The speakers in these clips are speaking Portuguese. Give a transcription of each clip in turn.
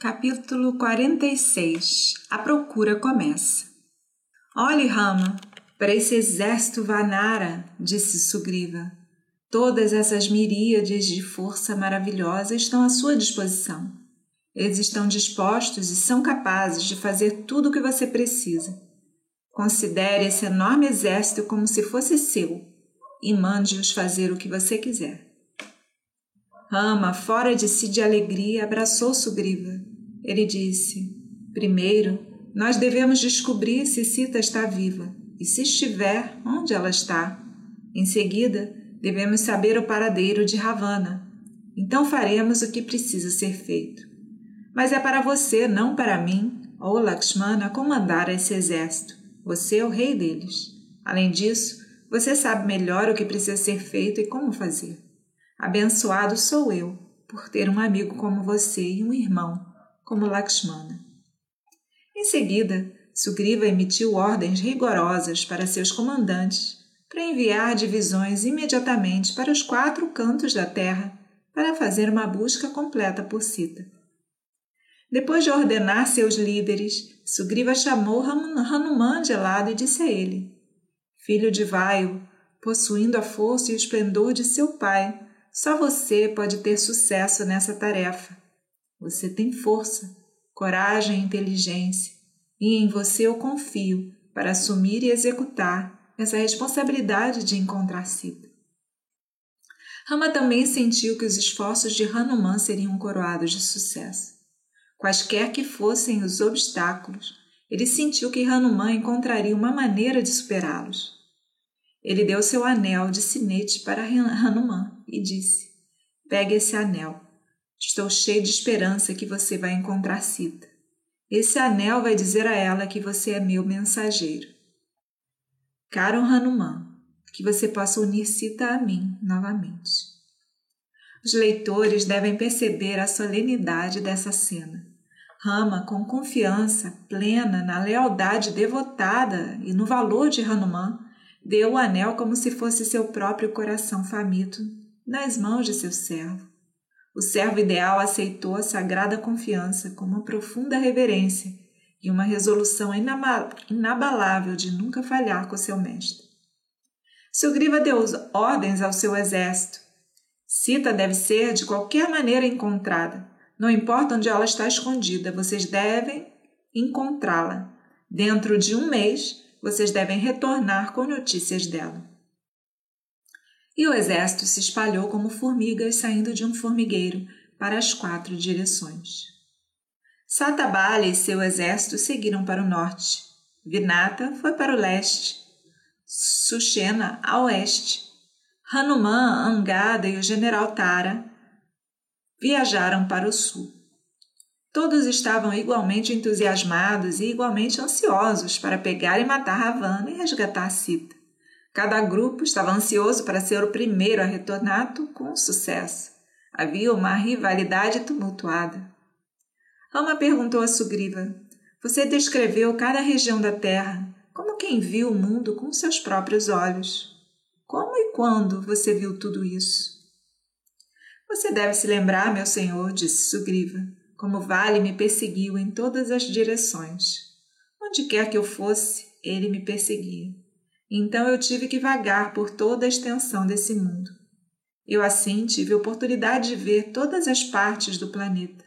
Capítulo 46 A procura começa. Olhe, Rama, para esse exército Vanara, disse Sugriva. Todas essas miríades de força maravilhosa estão à sua disposição. Eles estão dispostos e são capazes de fazer tudo o que você precisa. Considere esse enorme exército como se fosse seu e mande-os fazer o que você quiser. Rama, fora de si de alegria, abraçou Sugriva. Ele disse: Primeiro, nós devemos descobrir se Sita está viva e, se estiver, onde ela está. Em seguida, devemos saber o paradeiro de Ravana. Então faremos o que precisa ser feito. Mas é para você, não para mim, ou Lakshmana, comandar esse exército. Você é o rei deles. Além disso, você sabe melhor o que precisa ser feito e como fazer. Abençoado sou eu por ter um amigo como você e um irmão como Lakshmana. Em seguida, Sugriva emitiu ordens rigorosas para seus comandantes para enviar divisões imediatamente para os quatro cantos da terra para fazer uma busca completa por Sita. Depois de ordenar seus líderes, Sugriva chamou Hanuman de lado e disse a ele: Filho de Vaio, possuindo a força e o esplendor de seu pai, só você pode ter sucesso nessa tarefa. Você tem força, coragem e inteligência, e em você eu confio para assumir e executar essa responsabilidade de encontrar Sita. Rama também sentiu que os esforços de Hanuman seriam coroados de sucesso. Quaisquer que fossem os obstáculos, ele sentiu que Hanuman encontraria uma maneira de superá-los. Ele deu seu anel de sinete para Hanuman e disse: Pegue esse anel. Estou cheio de esperança que você vai encontrar Sita. Esse anel vai dizer a ela que você é meu mensageiro. Caro Hanuman, que você possa unir Sita a mim novamente. Os leitores devem perceber a solenidade dessa cena. Rama, com confiança plena na lealdade devotada e no valor de Hanuman, deu o anel como se fosse seu próprio coração faminto nas mãos de seu servo. O servo ideal aceitou a sagrada confiança com uma profunda reverência e uma resolução inabalável de nunca falhar com seu mestre. Sugriva deu ordens ao seu exército. Sita deve ser de qualquer maneira encontrada. Não importa onde ela está escondida, vocês devem encontrá-la. Dentro de um mês, vocês devem retornar com notícias dela. E o exército se espalhou como formigas saindo de um formigueiro para as quatro direções. Satabali e seu exército seguiram para o norte. Vinata foi para o leste. Sushena a oeste. Hanuman, Angada e o general Tara viajaram para o sul. Todos estavam igualmente entusiasmados e igualmente ansiosos para pegar e matar Ravana e resgatar Sita. Cada grupo estava ansioso para ser o primeiro a retornar com sucesso. Havia uma rivalidade tumultuada. Rama perguntou a Sugriva: Você descreveu cada região da Terra como quem viu o mundo com seus próprios olhos. Como e quando você viu tudo isso? Você deve se lembrar, meu senhor, disse Sugriva, como Vale me perseguiu em todas as direções. Onde quer que eu fosse, ele me perseguia. Então eu tive que vagar por toda a extensão desse mundo. Eu assim tive oportunidade de ver todas as partes do planeta.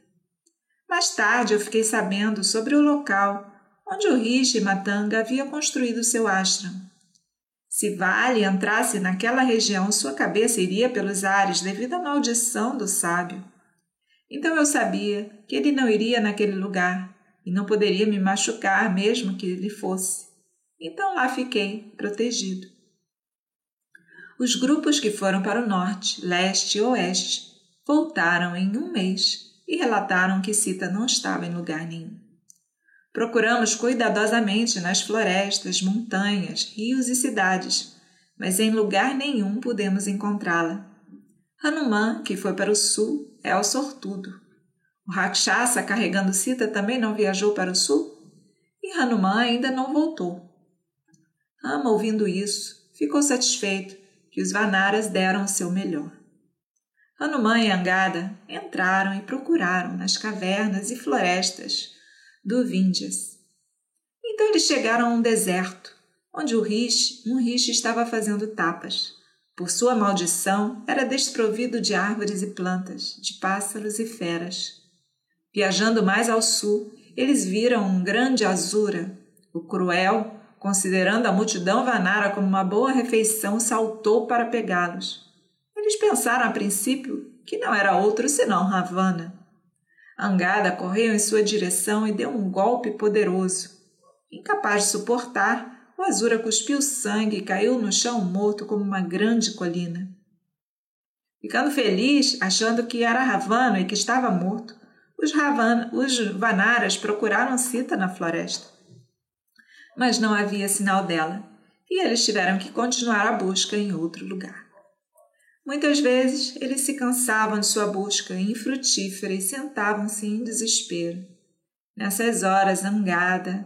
Mais tarde eu fiquei sabendo sobre o local onde o Rishi Matanga havia construído seu ashram. Se Vale entrasse naquela região, sua cabeça iria pelos ares devido à maldição do sábio. Então eu sabia que ele não iria naquele lugar e não poderia me machucar mesmo que ele fosse. Então lá fiquei, protegido. Os grupos que foram para o norte, leste e oeste voltaram em um mês e relataram que Sita não estava em lugar nenhum. Procuramos cuidadosamente nas florestas, montanhas, rios e cidades, mas em lugar nenhum pudemos encontrá-la. Hanuman, que foi para o sul, é o sortudo. O Rakshasa, carregando Sita, também não viajou para o sul? E Hanuman ainda não voltou. Rama, ouvindo isso, ficou satisfeito que os Vanaras deram o seu melhor. Hanuman e Angada entraram e procuraram nas cavernas e florestas do Vindhyas. Então eles chegaram a um deserto, onde o riche, um riche estava fazendo tapas. Por sua maldição, era desprovido de árvores e plantas, de pássaros e feras. Viajando mais ao sul, eles viram um grande azura. O cruel, considerando a multidão vanara como uma boa refeição, saltou para pegá-los. Eles pensaram a princípio que não era outro senão Ravana. Angada correu em sua direção e deu um golpe poderoso. Incapaz de suportar, o Azura cuspiu sangue e caiu no chão morto como uma grande colina. Ficando feliz, achando que era Ravana e que estava morto, os, Ravana, os Vanaras procuraram Sita na floresta. Mas não havia sinal dela, e eles tiveram que continuar a busca em outro lugar. Muitas vezes eles se cansavam de sua busca infrutífera e sentavam-se em desespero. Nessas horas, Angada,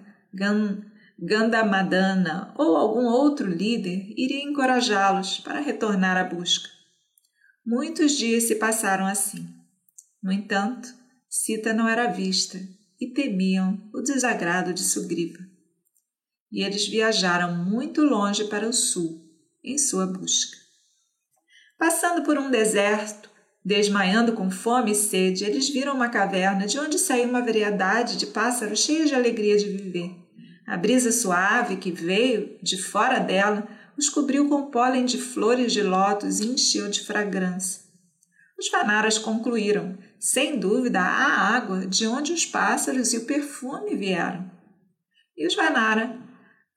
Gandamadana ou algum outro líder iria encorajá-los para retornar à busca. Muitos dias se passaram assim. No entanto, Sita não era vista e temiam o desagrado de Sugriva. E eles viajaram muito longe para o sul em sua busca. Passando por um deserto, desmaiando com fome e sede, eles viram uma caverna de onde saía uma variedade de pássaros cheios de alegria de viver. A brisa suave que veio de fora dela os cobriu com pólen de flores de lótus e encheu de fragrância. Os Vanaras concluíram, sem dúvida, a água de onde os pássaros e o perfume vieram. E os Vanara,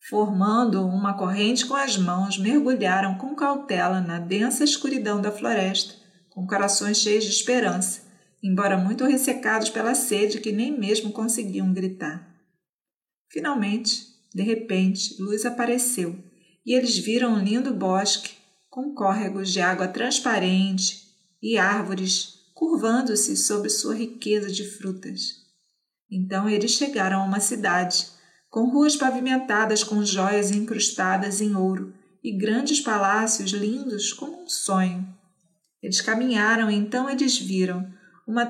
formando uma corrente com as mãos, mergulharam com cautela na densa escuridão da floresta, com corações cheios de esperança, embora muito ressecados pela sede que nem mesmo conseguiam gritar. Finalmente, de repente, luz apareceu e eles viram um lindo bosque com córregos de água transparente e árvores curvando-se sobre sua riqueza de frutas. Então eles chegaram a uma cidade, com ruas pavimentadas com joias incrustadas em ouro e grandes palácios lindos como um sonho. Eles caminharam então eles viram uma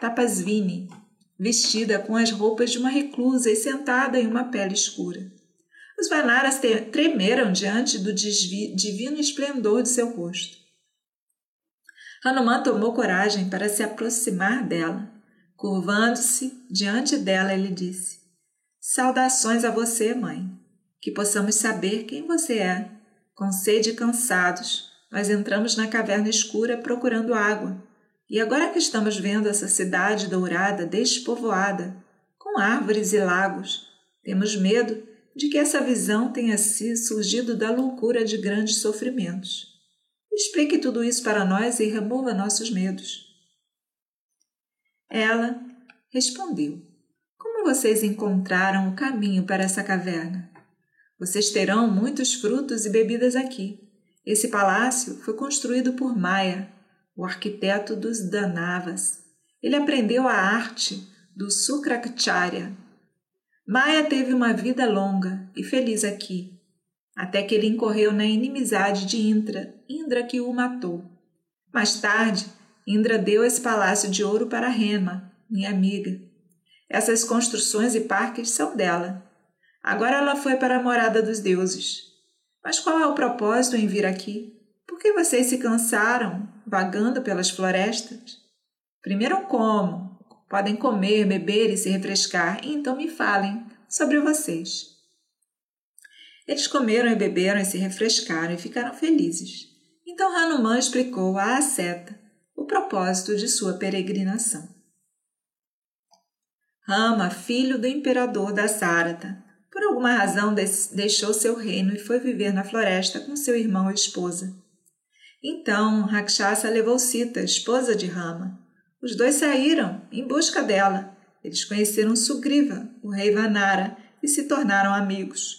tapasvini, vestida com as roupas de uma reclusa e sentada em uma pele escura. Os Vanaras tremeram diante do divino esplendor de seu rosto. Hanuman tomou coragem para se aproximar dela. Curvando-se diante dela, ele disse: Saudações a você, mãe. Que possamos saber quem você é. Com sede e cansados, nós entramos na caverna escura procurando água. E agora que estamos vendo essa cidade dourada, despovoada, com árvores e lagos, temos medo de que essa visão tenha surgido da loucura de grandes sofrimentos. Explique tudo isso para nós e remova nossos medos. Ela respondeu: Como vocês encontraram o caminho para essa caverna? Vocês terão muitos frutos e bebidas aqui. Esse palácio foi construído por Maia, o arquiteto dos Danavas. Ele aprendeu a arte do Sukrakcharya. Maia teve uma vida longa e feliz aqui, até que ele incorreu na inimizade de Indra, Indra que o matou. Mais tarde, Indra deu esse palácio de ouro para Rema, minha amiga. Essas construções e parques são dela. Agora ela foi para a morada dos deuses. Mas qual é o propósito em vir aqui? Por que vocês se cansaram vagando pelas florestas? Primeiro como? Podem comer, beber e se refrescar, e então me falem sobre vocês. Eles comeram e beberam e se refrescaram e ficaram felizes. Então Hanuman explicou a Aseta o propósito de sua peregrinação. Rama, filho do imperador da Sarata, por alguma razão deixou seu reino e foi viver na floresta com seu irmão e esposa. Então Rakshasa levou Sita, esposa de Rama. Os dois saíram em busca dela. Eles conheceram Sugriva, o rei Vanara, e se tornaram amigos.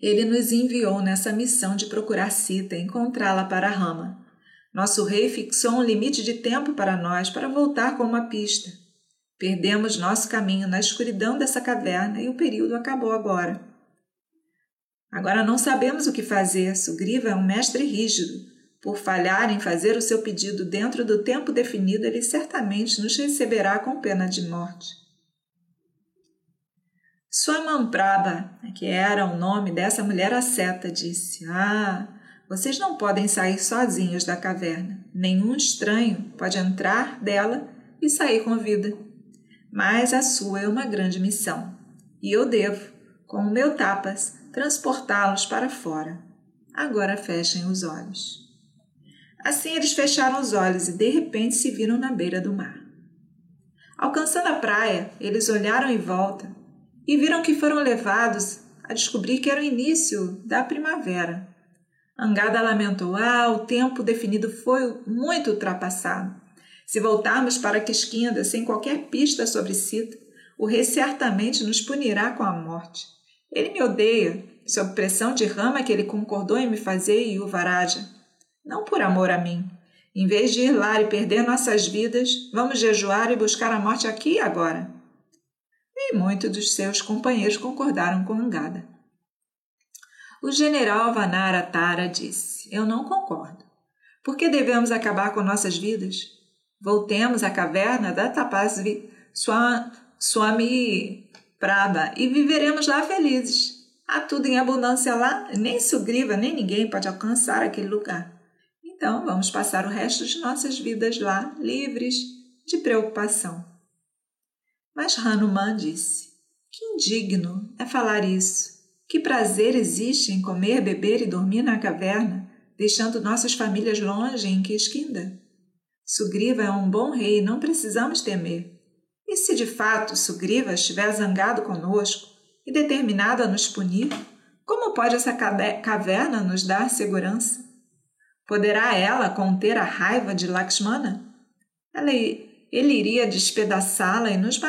Ele nos enviou nessa missão de procurar Sita e encontrá-la para Rama. Nosso rei fixou um limite de tempo para nós para voltar com uma pista. Perdemos nosso caminho na escuridão dessa caverna e o período acabou agora. Agora não sabemos o que fazer. Sugriva é um mestre rígido. Por falhar em fazer o seu pedido dentro do tempo definido, ele certamente nos receberá com pena de morte. Swamamprabha, que era o nome dessa mulher asceta, disse: Ah, vocês não podem sair sozinhos da caverna. Nenhum estranho pode entrar dela e sair com vida. Mas a sua é uma grande missão, e eu devo, com o meu tapas, transportá-los para fora. Agora fechem os olhos. Assim eles fecharam os olhos e de repente se viram na beira do mar. Alcançando a praia, eles olharam em volta e viram que foram levados a descobrir que era o início da primavera. Angada lamentou: Ah, o tempo definido foi muito ultrapassado. Se voltarmos para Quisquinda sem qualquer pista sobre Sita, o rei certamente nos punirá com a morte. Ele me odeia, sob pressão de Rama que ele concordou em me fazer Yuvaraja. Não por amor a mim. Em vez de ir lá e perder nossas vidas, vamos jejuar e buscar a morte aqui e agora. E muitos dos seus companheiros concordaram com Angada. O general Vanara Tara disse: Eu não concordo. Por que devemos acabar com nossas vidas? Voltemos à caverna da Tapasvi Swami Prabha e viveremos lá felizes. Há tudo em abundância lá, nem Sugriva, nem ninguém pode alcançar aquele lugar. Então vamos passar o resto de nossas vidas lá, livres de preocupação. Mas Hanuman disse: Que indigno é falar isso. Que prazer existe em comer, beber e dormir na caverna, deixando nossas famílias longe em Kiskinda? Sugriva é um bom rei, não precisamos temer. E se de fato Sugriva estiver zangado conosco e determinado a nos punir, como pode essa caverna nos dar segurança? Poderá ela conter a raiva de Lakshmana? Ela ele iria despedaçá-la e nos,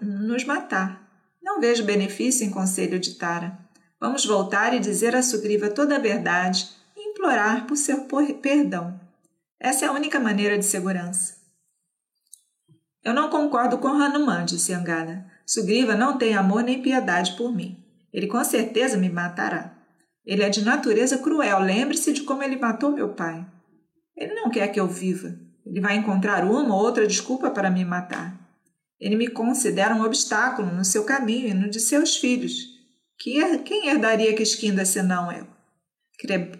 nos matar. Não vejo benefício em conselho de Tara. Vamos voltar e dizer a Sugriva toda a verdade e implorar por seu perdão. Essa é a única maneira de segurança. Eu não concordo com Hanuman, disse Angada. Sugriva não tem amor nem piedade por mim. Ele com certeza me matará. Ele é de natureza cruel. Lembre-se de como ele matou meu pai. Ele não quer que eu viva. Ele vai encontrar uma ou outra desculpa para me matar. Ele me considera um obstáculo no seu caminho e no de seus filhos. Que, quem herdaria Quisquinda senão eu?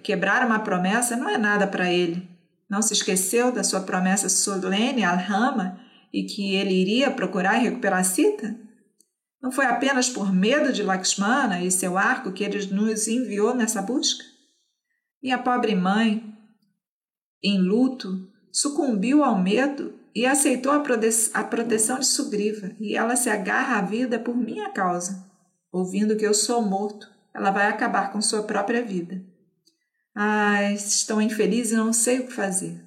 Quebrar uma promessa não é nada para ele. Não se esqueceu da sua promessa solene al Rama e que ele iria procurar recuperar Sita? Não foi apenas por medo de Lakshmana e seu arco que ele nos enviou nessa busca? Minha pobre mãe, em luto, sucumbiu ao medo e aceitou a, a proteção de Sugriva, e ela se agarra à vida por minha causa. Ouvindo que eu sou morto, ela vai acabar com sua própria vida. Ai, estou infeliz e não sei o que fazer.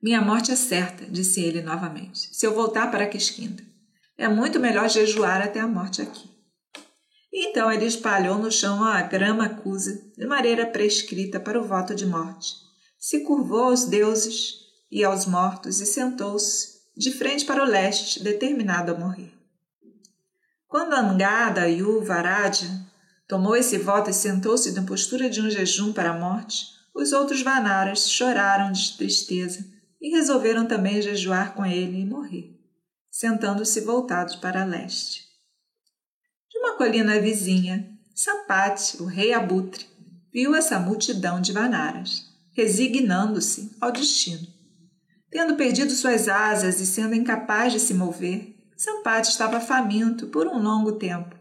Minha morte é certa, disse ele novamente, se eu voltar para Quisquinda. É muito melhor jejuar até a morte aqui. Então ele espalhou no chão a grama acusa, de maneira prescrita para o voto de morte se curvou aos deuses e aos mortos e sentou-se, de frente para o leste, determinado a morrer. Quando Angada e o Varaja tomou esse voto e sentou-se na postura de um jejum para a morte, os outros Vanaras choraram de tristeza e resolveram também jejuar com ele e morrer, sentando-se voltados para leste. De uma colina vizinha, Sampati, o rei abutre, viu essa multidão de Vanaras resignando-se ao destino. Tendo perdido suas asas e sendo incapaz de se mover, Sampate estava faminto por um longo tempo.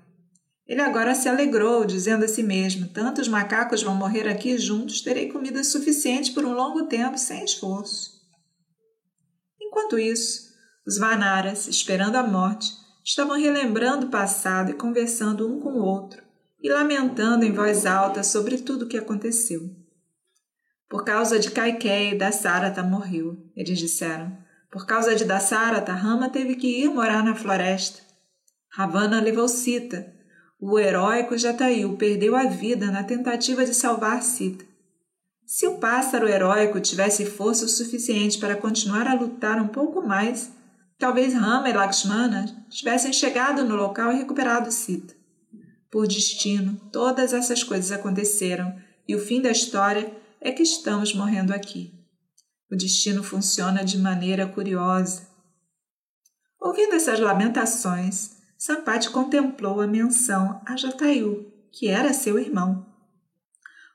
Ele agora se alegrou, dizendo a si mesmo: Tantos macacos vão morrer aqui juntos, terei comida suficiente por um longo tempo, sem esforço. Enquanto isso, os Vanaras, esperando a morte, estavam relembrando o passado e conversando um com o outro, e lamentando em voz alta sobre tudo o que aconteceu. Por causa de Kaikei, Dasarata morreu, eles disseram. Por causa de Dasarata, Rama teve que ir morar na floresta. Ravana levou Sita. O heróico Jatayu perdeu a vida na tentativa de salvar Sita. Se o pássaro heróico tivesse força o suficiente para continuar a lutar um pouco mais, talvez Rama e Lakshmana tivessem chegado no local e recuperado Sita. Por destino, todas essas coisas aconteceram e o fim da história é que estamos morrendo aqui. O destino funciona de maneira curiosa. Ouvindo essas lamentações, Sampati contemplou a menção a Jatayu, que era seu irmão.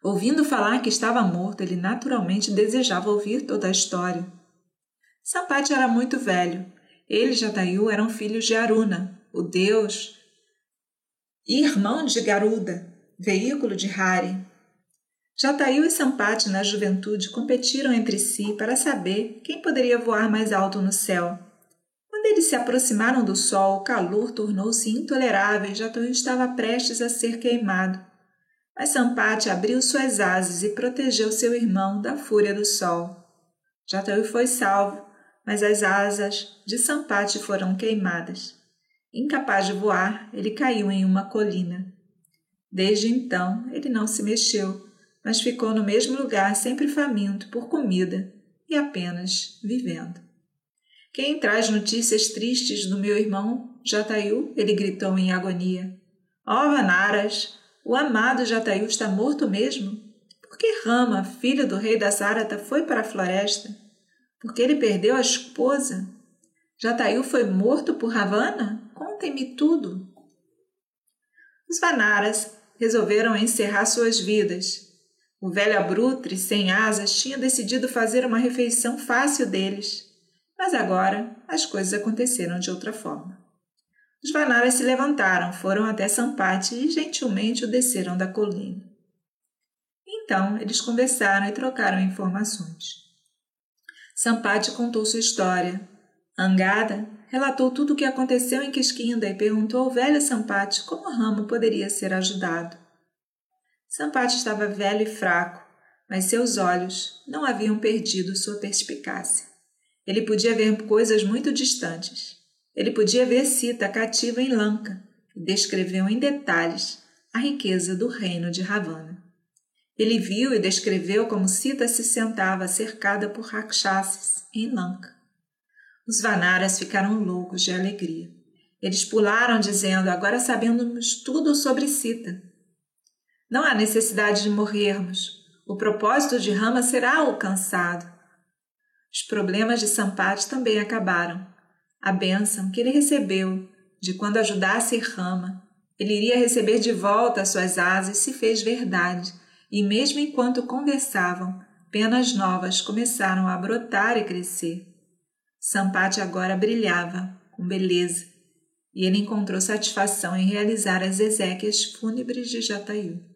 Ouvindo falar que estava morto, ele naturalmente desejava ouvir toda a história. Sampati era muito velho. Ele e Jatayu eram filhos de Aruna, o deus, e irmão de Garuda, veículo de Hari. Jatayu e Sampati, na juventude, competiram entre si para saber quem poderia voar mais alto no céu. Quando eles se aproximaram do sol, o calor tornou-se intolerável e Jatayu estava prestes a ser queimado. Mas Sampati abriu suas asas e protegeu seu irmão da fúria do sol. Jatayu foi salvo, mas as asas de Sampati foram queimadas. Incapaz de voar, ele caiu em uma colina. Desde então, ele não se mexeu, mas ficou no mesmo lugar, sempre faminto por comida e apenas vivendo. Quem traz notícias tristes do meu irmão Jatayu? Ele gritou em agonia. Ó oh, Vanaras, o amado Jatayu está morto mesmo? Por que Rama, filho do rei da Sarata, foi para a floresta? Porque ele perdeu a esposa? Jatayu foi morto por Ravana? Contem-me tudo. Os Vanaras resolveram encerrar suas vidas. O velho abutre, sem asas, tinha decidido fazer uma refeição fácil deles. Mas agora as coisas aconteceram de outra forma. Os Vanaras se levantaram, foram até Sampati e gentilmente o desceram da colina. Então eles conversaram e trocaram informações. Sampati contou sua história. Angada relatou tudo o que aconteceu em Quisquinda e perguntou ao velho Sampati como Ramo poderia ser ajudado. Sampati estava velho e fraco, mas seus olhos não haviam perdido sua perspicácia. Ele podia ver coisas muito distantes. Ele podia ver Sita cativa em Lanka e descreveu em detalhes a riqueza do reino de Ravana. Ele viu e descreveu como Sita se sentava cercada por rakshasas em Lanka. Os Vanaras ficaram loucos de alegria. Eles pularam, dizendo: Agora sabemos tudo sobre Sita. Não há necessidade de morrermos. O propósito de Rama será alcançado. Os problemas de Sampati também acabaram. A bênção que ele recebeu de quando ajudasse Rama, ele iria receber de volta suas asas se fez verdade, e mesmo enquanto conversavam, penas novas começaram a brotar e crescer. Sampati agora brilhava com beleza, e ele encontrou satisfação em realizar as exéquias fúnebres de Jatayu.